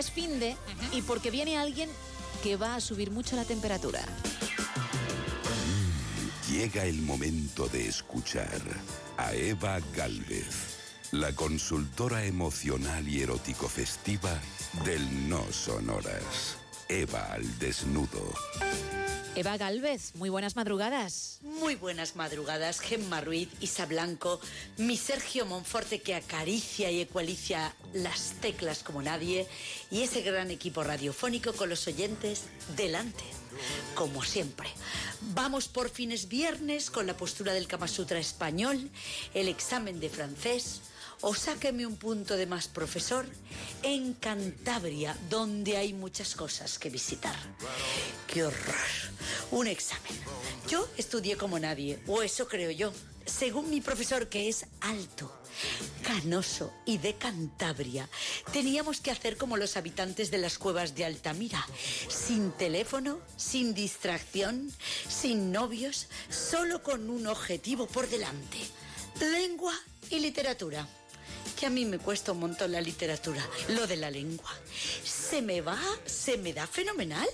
Es fin de y porque viene alguien que va a subir mucho la temperatura. Llega el momento de escuchar a Eva Galvez, la consultora emocional y erótico festiva del No Sonoras. Eva al desnudo. Eva Galvez, muy buenas madrugadas. Muy buenas madrugadas, Gemma Ruiz, Isa Blanco, mi Sergio Monforte que acaricia y ecualicia las teclas como nadie y ese gran equipo radiofónico con los oyentes delante, como siempre. Vamos por fines viernes con la postura del Kama Sutra español, el examen de francés, o sáqueme un punto de más profesor en Cantabria, donde hay muchas cosas que visitar. ¡Qué horror! Un examen. Yo estudié como nadie, o eso creo yo. Según mi profesor, que es alto, canoso y de Cantabria, teníamos que hacer como los habitantes de las cuevas de Altamira, sin teléfono, sin distracción, sin novios, solo con un objetivo por delante, lengua y literatura que a mí me cuesta un montón la literatura, lo de la lengua. Se me va, se me da fenomenal.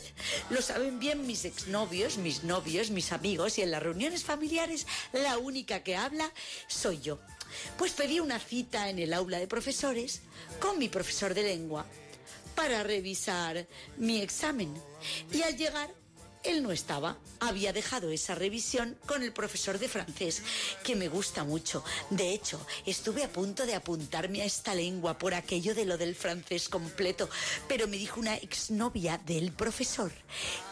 Lo saben bien mis exnovios, mis novios, mis amigos y en las reuniones familiares la única que habla soy yo. Pues pedí una cita en el aula de profesores con mi profesor de lengua para revisar mi examen. Y al llegar él no estaba, había dejado esa revisión con el profesor de francés, que me gusta mucho. De hecho, estuve a punto de apuntarme a esta lengua por aquello de lo del francés completo, pero me dijo una exnovia del profesor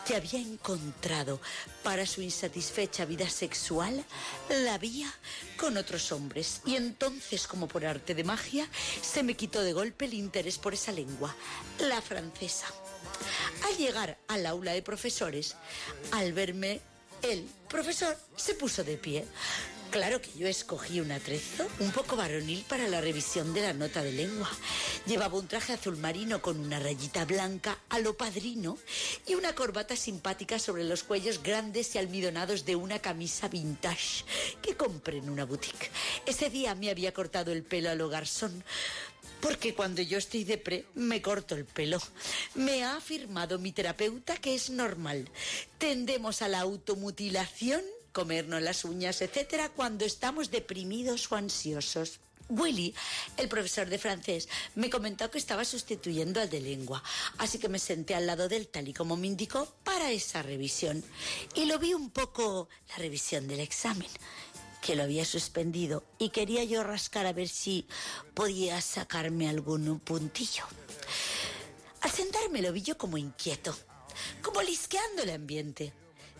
que había encontrado para su insatisfecha vida sexual la vía con otros hombres. Y entonces, como por arte de magia, se me quitó de golpe el interés por esa lengua, la francesa. Al llegar al aula de profesores, al verme, el profesor se puso de pie. Claro que yo escogí un atrezo un poco varonil para la revisión de la nota de lengua. Llevaba un traje azul marino con una rayita blanca a lo padrino y una corbata simpática sobre los cuellos grandes y almidonados de una camisa vintage que compré en una boutique. Ese día me había cortado el pelo a lo garzón porque cuando yo estoy depre me corto el pelo. Me ha afirmado mi terapeuta que es normal. Tendemos a la automutilación, comernos las uñas, etcétera, cuando estamos deprimidos o ansiosos. Willy, el profesor de francés, me comentó que estaba sustituyendo al de lengua, así que me senté al lado de él tal y como me indicó para esa revisión. Y lo vi un poco la revisión del examen que lo había suspendido y quería yo rascar a ver si podía sacarme algún puntillo. Al sentarme lo vi yo como inquieto, como lisqueando el ambiente.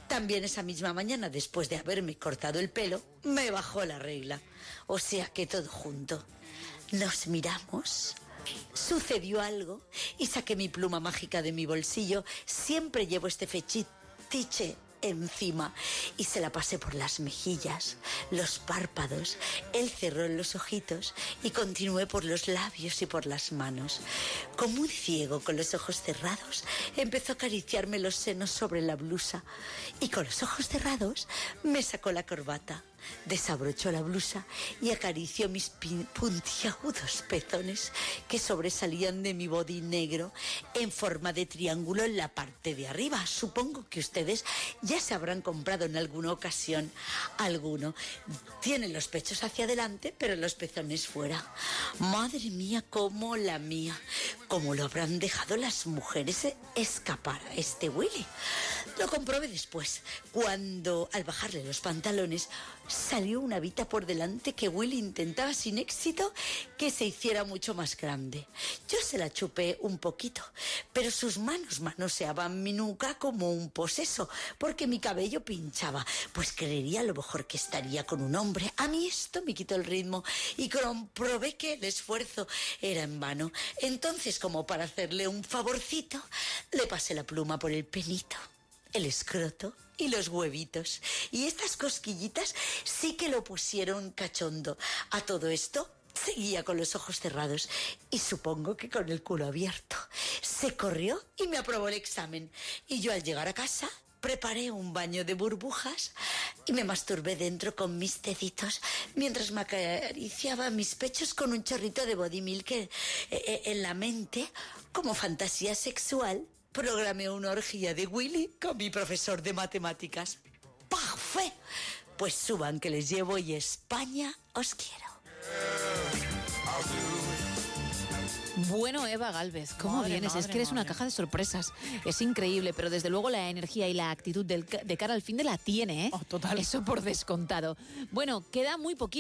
También esa misma mañana, después de haberme cortado el pelo, me bajó la regla. O sea que todo junto. Nos miramos, sucedió algo y saqué mi pluma mágica de mi bolsillo. Siempre llevo este fetiche encima y se la pasé por las mejillas, los párpados, él cerró los ojitos y continué por los labios y por las manos. Como un ciego con los ojos cerrados, empezó a acariciarme los senos sobre la blusa y con los ojos cerrados me sacó la corbata desabrochó la blusa y acarició mis puntiagudos pezones que sobresalían de mi body negro en forma de triángulo en la parte de arriba. Supongo que ustedes ya se habrán comprado en alguna ocasión alguno. Tienen los pechos hacia adelante, pero los pezones fuera. Madre mía, cómo la mía. ¿Cómo lo habrán dejado las mujeres escapar a este Willy? Lo comprobé después, cuando al bajarle los pantalones salió una vita por delante que Willy intentaba sin éxito que se hiciera mucho más grande. Yo se la chupé un poquito, pero sus manos manoseaban mi nuca como un poseso, porque mi cabello pinchaba, pues creería a lo mejor que estaría con un hombre. A mí esto me quitó el ritmo y comprobé que el esfuerzo era en vano. Entonces, como para hacerle un favorcito, le pasé la pluma por el penito el escroto y los huevitos. Y estas cosquillitas sí que lo pusieron cachondo. A todo esto seguía con los ojos cerrados y supongo que con el culo abierto. Se corrió y me aprobó el examen. Y yo al llegar a casa preparé un baño de burbujas y me masturbé dentro con mis deditos mientras me acariciaba mis pechos con un chorrito de body milk en, en la mente como fantasía sexual. Programé una orgía de Willy con mi profesor de matemáticas. ¡Parfait! Pues suban que les llevo y España os quiero. Bueno, Eva Galvez, ¿cómo Madre, vienes? es que eres una caja de sorpresas. Es increíble, pero desde luego la energía y la actitud del de cara al fin de la tiene, ¿eh? Oh, total. Eso por descontado. Bueno, queda muy poquito.